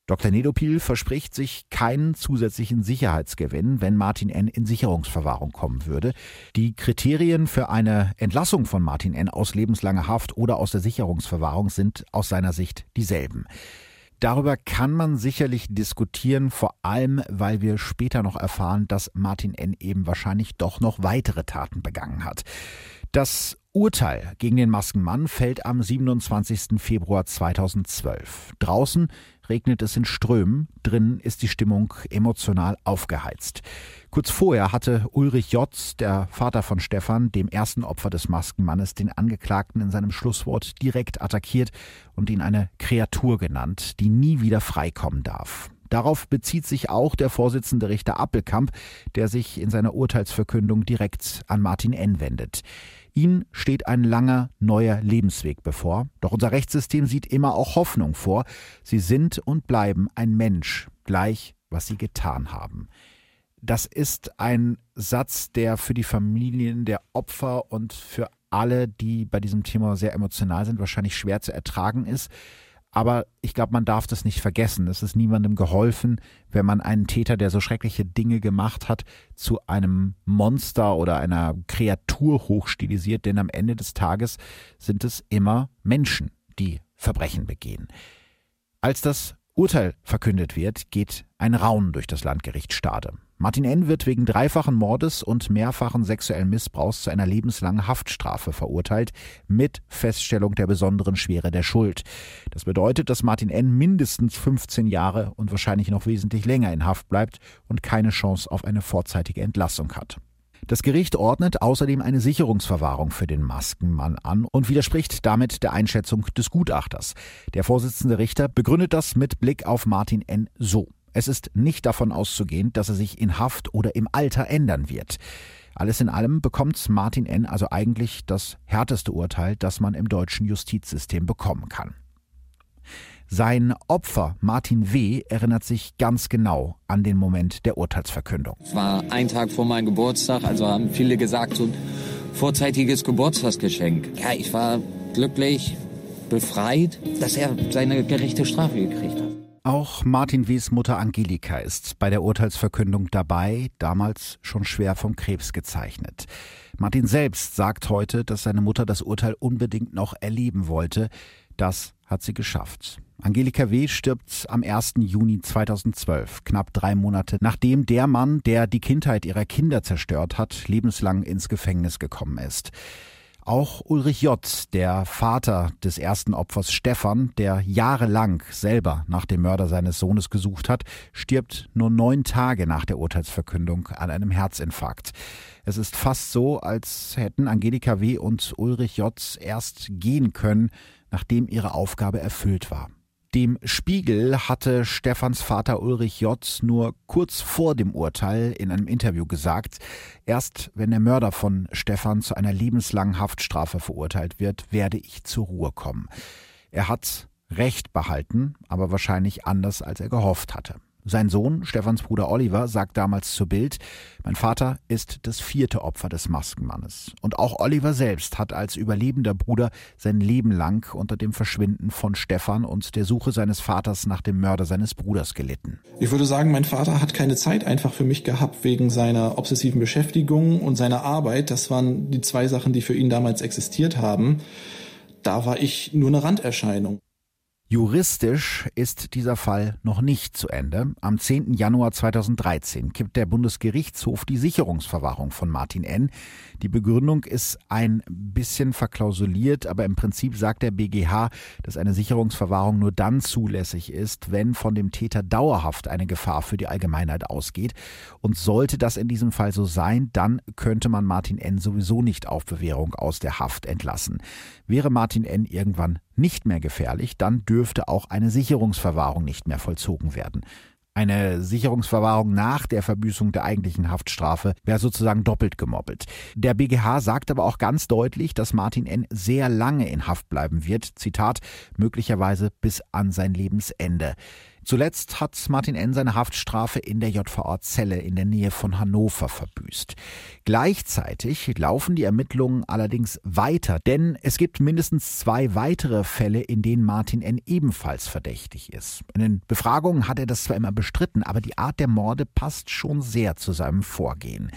Dr. Nedopil verspricht sich keinen zusätzlichen Sicherheitsgewinn, wenn Martin N. in Sicherungsverwahrung kommen würde. Die Kriterien für eine Entlassung von Martin N. aus lebenslanger Haft oder aus der Sicherungsverwahrung sind aus seiner Sicht dieselben. Darüber kann man sicherlich diskutieren, vor allem weil wir später noch erfahren, dass Martin N. eben wahrscheinlich doch noch weitere Taten begangen hat. Das Urteil gegen den Maskenmann fällt am 27. Februar 2012. Draußen regnet es in Strömen, drinnen ist die Stimmung emotional aufgeheizt. Kurz vorher hatte Ulrich Jotz, der Vater von Stefan, dem ersten Opfer des Maskenmannes, den Angeklagten in seinem Schlusswort direkt attackiert und ihn eine Kreatur genannt, die nie wieder freikommen darf. Darauf bezieht sich auch der Vorsitzende Richter Appelkamp, der sich in seiner Urteilsverkündung direkt an Martin N. wendet. Ihnen steht ein langer, neuer Lebensweg bevor. Doch unser Rechtssystem sieht immer auch Hoffnung vor. Sie sind und bleiben ein Mensch, gleich was sie getan haben. Das ist ein Satz, der für die Familien der Opfer und für alle, die bei diesem Thema sehr emotional sind, wahrscheinlich schwer zu ertragen ist. Aber ich glaube, man darf das nicht vergessen. Es ist niemandem geholfen, wenn man einen Täter, der so schreckliche Dinge gemacht hat, zu einem Monster oder einer Kreatur hochstilisiert. Denn am Ende des Tages sind es immer Menschen, die Verbrechen begehen. Als das Urteil verkündet wird, geht ein Raunen durch das Landgericht Stade. Martin N. wird wegen dreifachen Mordes und mehrfachen sexuellen Missbrauchs zu einer lebenslangen Haftstrafe verurteilt, mit Feststellung der besonderen Schwere der Schuld. Das bedeutet, dass Martin N. mindestens 15 Jahre und wahrscheinlich noch wesentlich länger in Haft bleibt und keine Chance auf eine vorzeitige Entlassung hat. Das Gericht ordnet außerdem eine Sicherungsverwahrung für den Maskenmann an und widerspricht damit der Einschätzung des Gutachters. Der Vorsitzende Richter begründet das mit Blick auf Martin N. so. Es ist nicht davon auszugehen, dass er sich in Haft oder im Alter ändern wird. Alles in allem bekommt Martin N. also eigentlich das härteste Urteil, das man im deutschen Justizsystem bekommen kann. Sein Opfer Martin W. erinnert sich ganz genau an den Moment der Urteilsverkündung. Es war ein Tag vor meinem Geburtstag, also haben viele gesagt, so ein vorzeitiges Geburtstagsgeschenk. Ja, ich war glücklich, befreit, dass er seine gerechte Strafe gekriegt hat. Auch Martin W.s Mutter Angelika ist bei der Urteilsverkündung dabei, damals schon schwer vom Krebs gezeichnet. Martin selbst sagt heute, dass seine Mutter das Urteil unbedingt noch erleben wollte. Das hat sie geschafft. Angelika W. stirbt am 1. Juni 2012, knapp drei Monate nachdem der Mann, der die Kindheit ihrer Kinder zerstört hat, lebenslang ins Gefängnis gekommen ist. Auch Ulrich J., der Vater des ersten Opfers Stefan, der jahrelang selber nach dem Mörder seines Sohnes gesucht hat, stirbt nur neun Tage nach der Urteilsverkündung an einem Herzinfarkt. Es ist fast so, als hätten Angelika W. und Ulrich J. erst gehen können, nachdem ihre Aufgabe erfüllt war. Dem Spiegel hatte Stefans Vater Ulrich J. nur kurz vor dem Urteil in einem Interview gesagt, erst wenn der Mörder von Stefan zu einer lebenslangen Haftstrafe verurteilt wird, werde ich zur Ruhe kommen. Er hat Recht behalten, aber wahrscheinlich anders, als er gehofft hatte. Sein Sohn, Stefans Bruder Oliver, sagt damals zu Bild, mein Vater ist das vierte Opfer des Maskenmannes. Und auch Oliver selbst hat als überlebender Bruder sein Leben lang unter dem Verschwinden von Stefan und der Suche seines Vaters nach dem Mörder seines Bruders gelitten. Ich würde sagen, mein Vater hat keine Zeit einfach für mich gehabt wegen seiner obsessiven Beschäftigung und seiner Arbeit. Das waren die zwei Sachen, die für ihn damals existiert haben. Da war ich nur eine Randerscheinung. Juristisch ist dieser Fall noch nicht zu Ende. Am 10. Januar 2013 kippt der Bundesgerichtshof die Sicherungsverwahrung von Martin N. Die Begründung ist ein bisschen verklausuliert, aber im Prinzip sagt der BGH, dass eine Sicherungsverwahrung nur dann zulässig ist, wenn von dem Täter dauerhaft eine Gefahr für die Allgemeinheit ausgeht. Und sollte das in diesem Fall so sein, dann könnte man Martin N. sowieso nicht auf Bewährung aus der Haft entlassen. Wäre Martin N. irgendwann nicht mehr gefährlich, dann dürfte auch eine Sicherungsverwahrung nicht mehr vollzogen werden. Eine Sicherungsverwahrung nach der Verbüßung der eigentlichen Haftstrafe wäre sozusagen doppelt gemoppelt. Der BGH sagt aber auch ganz deutlich, dass Martin N. sehr lange in Haft bleiben wird. Zitat, möglicherweise bis an sein Lebensende. Zuletzt hat Martin N. seine Haftstrafe in der JVA-Zelle in der Nähe von Hannover verbüßt. Gleichzeitig laufen die Ermittlungen allerdings weiter, denn es gibt mindestens zwei weitere Fälle, in denen Martin N. ebenfalls verdächtig ist. In den Befragungen hat er das zwar immer bestritten, aber die Art der Morde passt schon sehr zu seinem Vorgehen.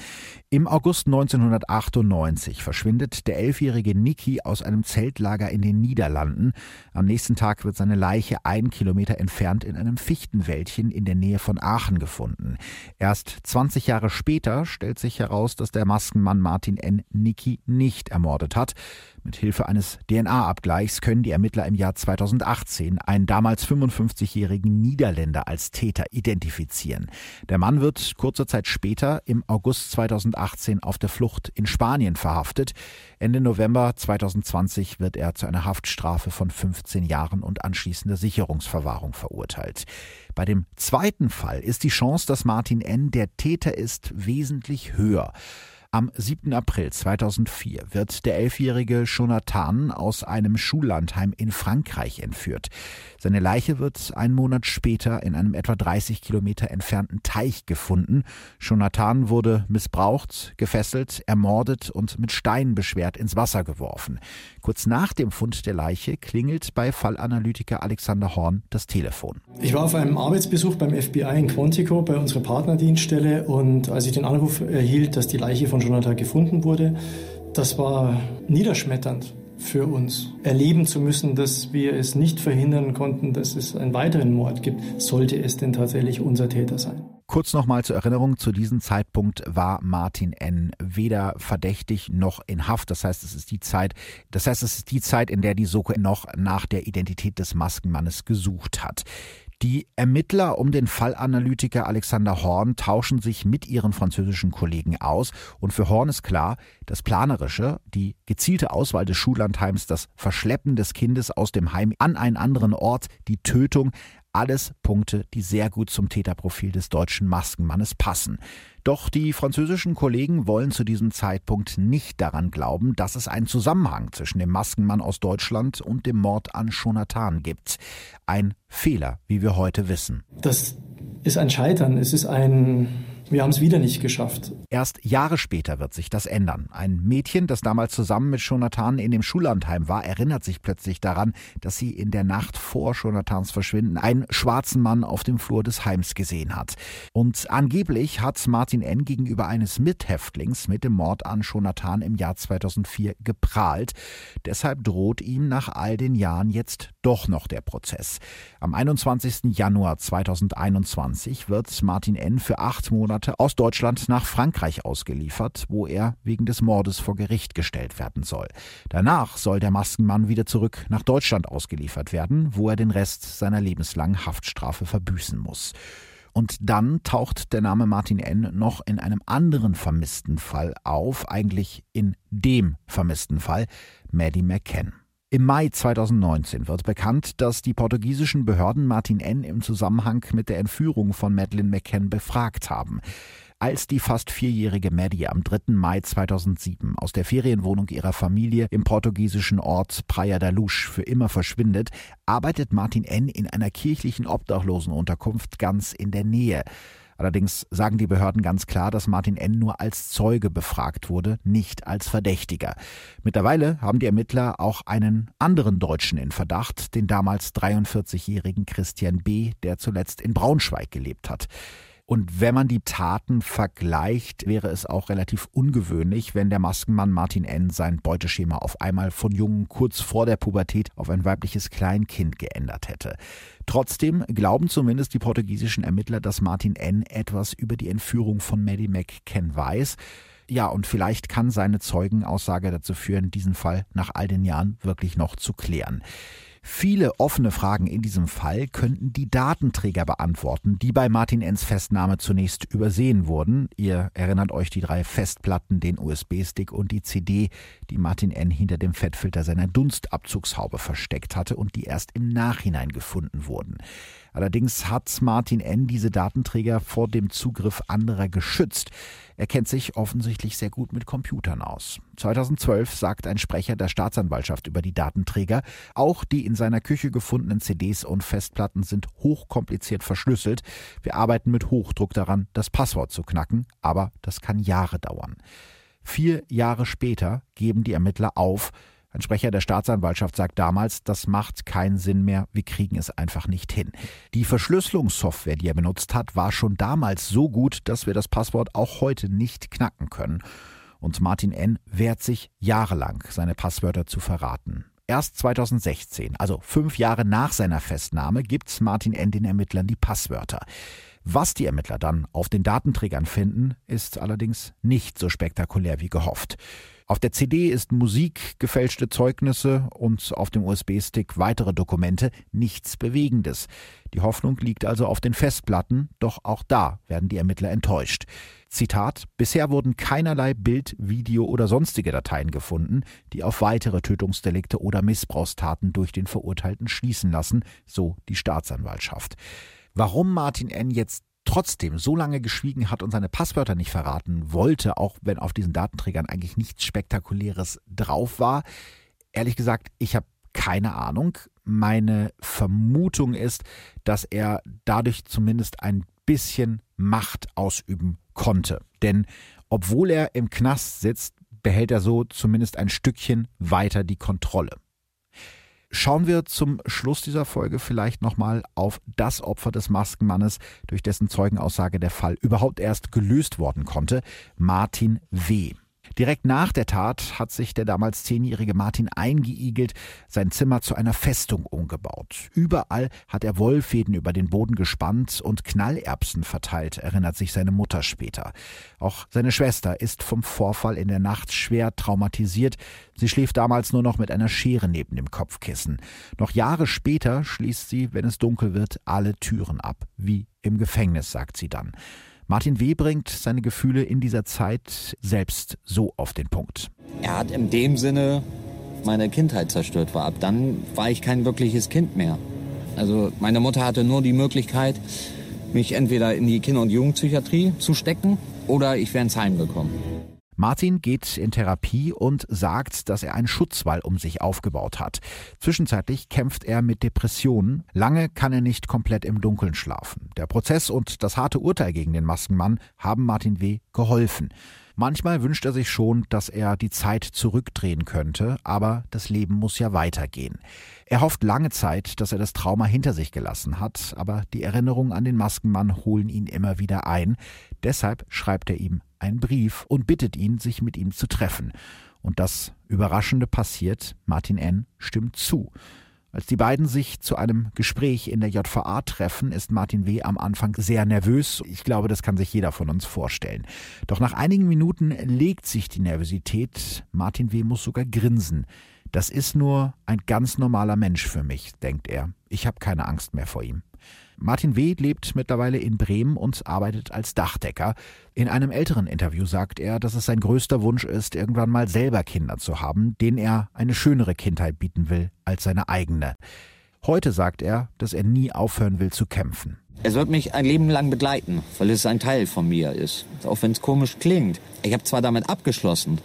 Im August 1998 verschwindet der elfjährige Niki aus einem Zeltlager in den Niederlanden. Am nächsten Tag wird seine Leiche ein Kilometer entfernt in einem Fichtenwäldchen in der Nähe von Aachen gefunden. Erst 20 Jahre später stellt sich heraus, dass der Maskenmann Martin N. Niki nicht ermordet hat. Mit Hilfe eines DNA-Abgleichs können die Ermittler im Jahr 2018 einen damals 55-jährigen Niederländer als Täter identifizieren. Der Mann wird kurze Zeit später im August 2018 auf der Flucht in Spanien verhaftet. Ende November 2020 wird er zu einer Haftstrafe von 15 Jahren und anschließender Sicherungsverwahrung verurteilt. Bei dem zweiten Fall ist die Chance, dass Martin N. der Täter ist, wesentlich höher. Am 7. April 2004 wird der elfjährige Jonathan aus einem Schullandheim in Frankreich entführt. Seine Leiche wird einen Monat später in einem etwa 30 Kilometer entfernten Teich gefunden. Jonathan wurde missbraucht, gefesselt, ermordet und mit Steinen beschwert ins Wasser geworfen. Kurz nach dem Fund der Leiche klingelt bei Fallanalytiker Alexander Horn das Telefon. Ich war auf einem Arbeitsbesuch beim FBI in Quantico bei unserer Partnerdienststelle und als ich den Anruf erhielt, dass die Leiche von Jonathan gefunden wurde. Das war niederschmetternd für uns. Erleben zu müssen, dass wir es nicht verhindern konnten, dass es einen weiteren Mord gibt, sollte es denn tatsächlich unser Täter sein. Kurz nochmal zur Erinnerung, zu diesem Zeitpunkt war Martin N. weder verdächtig noch in Haft. Das heißt, es ist die Zeit, das heißt, es ist die Zeit, in der die Soko noch nach der Identität des Maskenmannes gesucht hat. Die Ermittler um den Fallanalytiker Alexander Horn tauschen sich mit ihren französischen Kollegen aus und für Horn ist klar, das Planerische, die gezielte Auswahl des Schullandheims, das Verschleppen des Kindes aus dem Heim an einen anderen Ort, die Tötung, alles Punkte, die sehr gut zum Täterprofil des deutschen Maskenmannes passen. Doch die französischen Kollegen wollen zu diesem Zeitpunkt nicht daran glauben, dass es einen Zusammenhang zwischen dem Maskenmann aus Deutschland und dem Mord an Jonathan gibt. Ein Fehler, wie wir heute wissen. Das ist ein Scheitern. Es ist ein wir haben es wieder nicht geschafft. Erst Jahre später wird sich das ändern. Ein Mädchen, das damals zusammen mit Jonathan in dem Schullandheim war, erinnert sich plötzlich daran, dass sie in der Nacht vor Jonathans Verschwinden einen schwarzen Mann auf dem Flur des Heims gesehen hat. Und angeblich hat Martin N. gegenüber eines Mithäftlings mit dem Mord an Jonathan im Jahr 2004 geprahlt. Deshalb droht ihm nach all den Jahren jetzt doch noch der Prozess. Am 21. Januar 2021 wird Martin N. für acht Monate Monate aus Deutschland nach Frankreich ausgeliefert, wo er wegen des Mordes vor Gericht gestellt werden soll. Danach soll der Maskenmann wieder zurück nach Deutschland ausgeliefert werden, wo er den Rest seiner lebenslangen Haftstrafe verbüßen muss. Und dann taucht der Name Martin N. noch in einem anderen vermissten Fall auf, eigentlich in dem vermissten Fall, Maddie McCann. Im Mai 2019 wird bekannt, dass die portugiesischen Behörden Martin N. im Zusammenhang mit der Entführung von Madeleine McCann befragt haben. Als die fast vierjährige Maddie am 3. Mai 2007 aus der Ferienwohnung ihrer Familie im portugiesischen Ort Praia da Luz für immer verschwindet, arbeitet Martin N. in einer kirchlichen Obdachlosenunterkunft ganz in der Nähe. Allerdings sagen die Behörden ganz klar, dass Martin N. nur als Zeuge befragt wurde, nicht als Verdächtiger. Mittlerweile haben die Ermittler auch einen anderen Deutschen in Verdacht, den damals 43-jährigen Christian B., der zuletzt in Braunschweig gelebt hat. Und wenn man die Taten vergleicht, wäre es auch relativ ungewöhnlich, wenn der Maskenmann Martin N. sein Beuteschema auf einmal von Jungen kurz vor der Pubertät auf ein weibliches Kleinkind geändert hätte. Trotzdem glauben zumindest die portugiesischen Ermittler, dass Martin N. etwas über die Entführung von Maddie McCann weiß. Ja, und vielleicht kann seine Zeugenaussage dazu führen, diesen Fall nach all den Jahren wirklich noch zu klären. Viele offene Fragen in diesem Fall könnten die Datenträger beantworten, die bei Martin Enns Festnahme zunächst übersehen wurden. Ihr erinnert euch die drei Festplatten, den USB-Stick und die CD, die Martin N. hinter dem Fettfilter seiner Dunstabzugshaube versteckt hatte und die erst im Nachhinein gefunden wurden. Allerdings hat Martin N. diese Datenträger vor dem Zugriff anderer geschützt. Er kennt sich offensichtlich sehr gut mit Computern aus. 2012 sagt ein Sprecher der Staatsanwaltschaft über die Datenträger, auch die in seiner Küche gefundenen CDs und Festplatten sind hochkompliziert verschlüsselt. Wir arbeiten mit Hochdruck daran, das Passwort zu knacken, aber das kann Jahre dauern. Vier Jahre später geben die Ermittler auf, ein Sprecher der Staatsanwaltschaft sagt damals, das macht keinen Sinn mehr, wir kriegen es einfach nicht hin. Die Verschlüsselungssoftware, die er benutzt hat, war schon damals so gut, dass wir das Passwort auch heute nicht knacken können. Und Martin N. wehrt sich jahrelang, seine Passwörter zu verraten. Erst 2016, also fünf Jahre nach seiner Festnahme, gibt Martin N. den Ermittlern die Passwörter. Was die Ermittler dann auf den Datenträgern finden, ist allerdings nicht so spektakulär wie gehofft. Auf der CD ist Musik, gefälschte Zeugnisse und auf dem USB-Stick weitere Dokumente, nichts Bewegendes. Die Hoffnung liegt also auf den Festplatten, doch auch da werden die Ermittler enttäuscht. Zitat, bisher wurden keinerlei Bild-, Video- oder sonstige Dateien gefunden, die auf weitere Tötungsdelikte oder Missbrauchstaten durch den Verurteilten schließen lassen, so die Staatsanwaltschaft. Warum Martin N. jetzt trotzdem so lange geschwiegen hat und seine Passwörter nicht verraten wollte, auch wenn auf diesen Datenträgern eigentlich nichts Spektakuläres drauf war. Ehrlich gesagt, ich habe keine Ahnung. Meine Vermutung ist, dass er dadurch zumindest ein bisschen Macht ausüben konnte. Denn obwohl er im Knast sitzt, behält er so zumindest ein Stückchen weiter die Kontrolle. Schauen wir zum Schluss dieser Folge vielleicht nochmal auf das Opfer des Maskenmannes, durch dessen Zeugenaussage der Fall überhaupt erst gelöst worden konnte, Martin W. Direkt nach der Tat hat sich der damals zehnjährige Martin eingeigelt, sein Zimmer zu einer Festung umgebaut. Überall hat er Wollfäden über den Boden gespannt und Knallerbsen verteilt, erinnert sich seine Mutter später. Auch seine Schwester ist vom Vorfall in der Nacht schwer traumatisiert. Sie schläft damals nur noch mit einer Schere neben dem Kopfkissen. Noch Jahre später schließt sie, wenn es dunkel wird, alle Türen ab, wie im Gefängnis, sagt sie dann. Martin W. bringt seine Gefühle in dieser Zeit selbst so auf den Punkt. Er hat in dem Sinne meine Kindheit zerstört. War ab dann war ich kein wirkliches Kind mehr. Also meine Mutter hatte nur die Möglichkeit, mich entweder in die Kinder- und Jugendpsychiatrie zu stecken oder ich wäre ins Heim gekommen. Martin geht in Therapie und sagt, dass er einen Schutzwall um sich aufgebaut hat. Zwischenzeitlich kämpft er mit Depressionen. Lange kann er nicht komplett im Dunkeln schlafen. Der Prozess und das harte Urteil gegen den Maskenmann haben Martin W. geholfen. Manchmal wünscht er sich schon, dass er die Zeit zurückdrehen könnte, aber das Leben muss ja weitergehen. Er hofft lange Zeit, dass er das Trauma hinter sich gelassen hat, aber die Erinnerungen an den Maskenmann holen ihn immer wieder ein. Deshalb schreibt er ihm einen Brief und bittet ihn, sich mit ihm zu treffen. Und das Überraschende passiert, Martin N. stimmt zu. Als die beiden sich zu einem Gespräch in der JVA treffen, ist Martin W. am Anfang sehr nervös. Ich glaube, das kann sich jeder von uns vorstellen. Doch nach einigen Minuten legt sich die Nervosität. Martin W. muss sogar grinsen. Das ist nur ein ganz normaler Mensch für mich, denkt er. Ich habe keine Angst mehr vor ihm. Martin W. lebt mittlerweile in Bremen und arbeitet als Dachdecker. In einem älteren Interview sagt er, dass es sein größter Wunsch ist, irgendwann mal selber Kinder zu haben, denen er eine schönere Kindheit bieten will als seine eigene. Heute sagt er, dass er nie aufhören will zu kämpfen. Es wird mich ein Leben lang begleiten, weil es ein Teil von mir ist. Auch wenn es komisch klingt. Ich habe zwar damit abgeschlossen,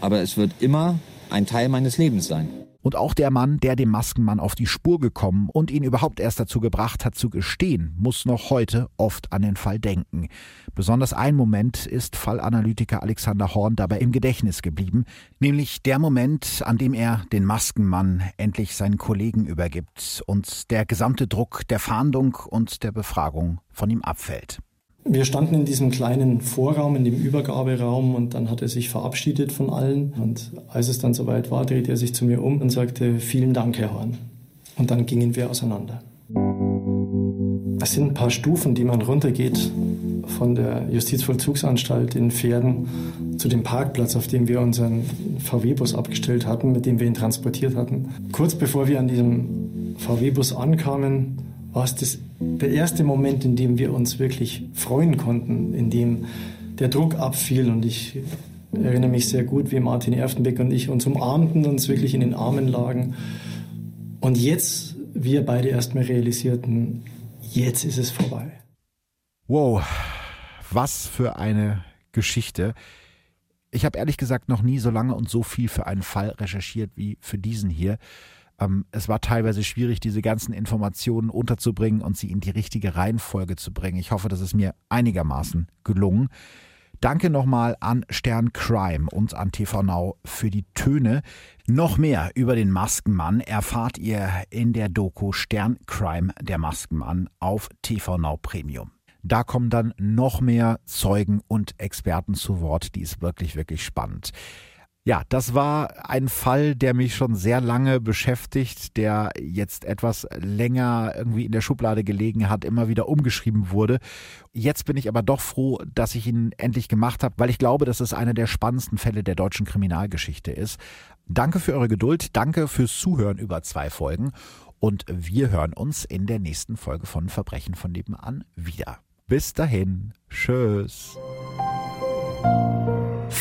aber es wird immer ein Teil meines Lebens sein. Und auch der Mann, der dem Maskenmann auf die Spur gekommen und ihn überhaupt erst dazu gebracht hat zu gestehen, muss noch heute oft an den Fall denken. Besonders ein Moment ist Fallanalytiker Alexander Horn dabei im Gedächtnis geblieben, nämlich der Moment, an dem er den Maskenmann endlich seinen Kollegen übergibt und der gesamte Druck der Fahndung und der Befragung von ihm abfällt. Wir standen in diesem kleinen Vorraum, in dem Übergaberaum und dann hat er sich verabschiedet von allen. Und als es dann soweit war, drehte er sich zu mir um und sagte, vielen Dank, Herr Horn. Und dann gingen wir auseinander. Es sind ein paar Stufen, die man runtergeht von der Justizvollzugsanstalt in Pferden zu dem Parkplatz, auf dem wir unseren VW-Bus abgestellt hatten, mit dem wir ihn transportiert hatten. Kurz bevor wir an diesem VW-Bus ankamen, war es das, der erste Moment, in dem wir uns wirklich freuen konnten, in dem der Druck abfiel und ich erinnere mich sehr gut, wie Martin Erftenbeck und ich uns umarmten, uns wirklich in den Armen lagen. Und jetzt wir beide erstmal realisierten, jetzt ist es vorbei. Wow, was für eine Geschichte. Ich habe ehrlich gesagt noch nie so lange und so viel für einen Fall recherchiert wie für diesen hier. Ähm, es war teilweise schwierig, diese ganzen Informationen unterzubringen und sie in die richtige Reihenfolge zu bringen. Ich hoffe, das ist mir einigermaßen gelungen. Danke nochmal an Stern Crime und an TV Now für die Töne. Noch mehr über den Maskenmann erfahrt ihr in der Doku Stern Crime, der Maskenmann auf TV Now Premium. Da kommen dann noch mehr Zeugen und Experten zu Wort. Die ist wirklich, wirklich spannend. Ja, das war ein Fall, der mich schon sehr lange beschäftigt, der jetzt etwas länger irgendwie in der Schublade gelegen hat, immer wieder umgeschrieben wurde. Jetzt bin ich aber doch froh, dass ich ihn endlich gemacht habe, weil ich glaube, dass es einer der spannendsten Fälle der deutschen Kriminalgeschichte ist. Danke für eure Geduld, danke fürs Zuhören über zwei Folgen und wir hören uns in der nächsten Folge von Verbrechen von nebenan wieder. Bis dahin, tschüss.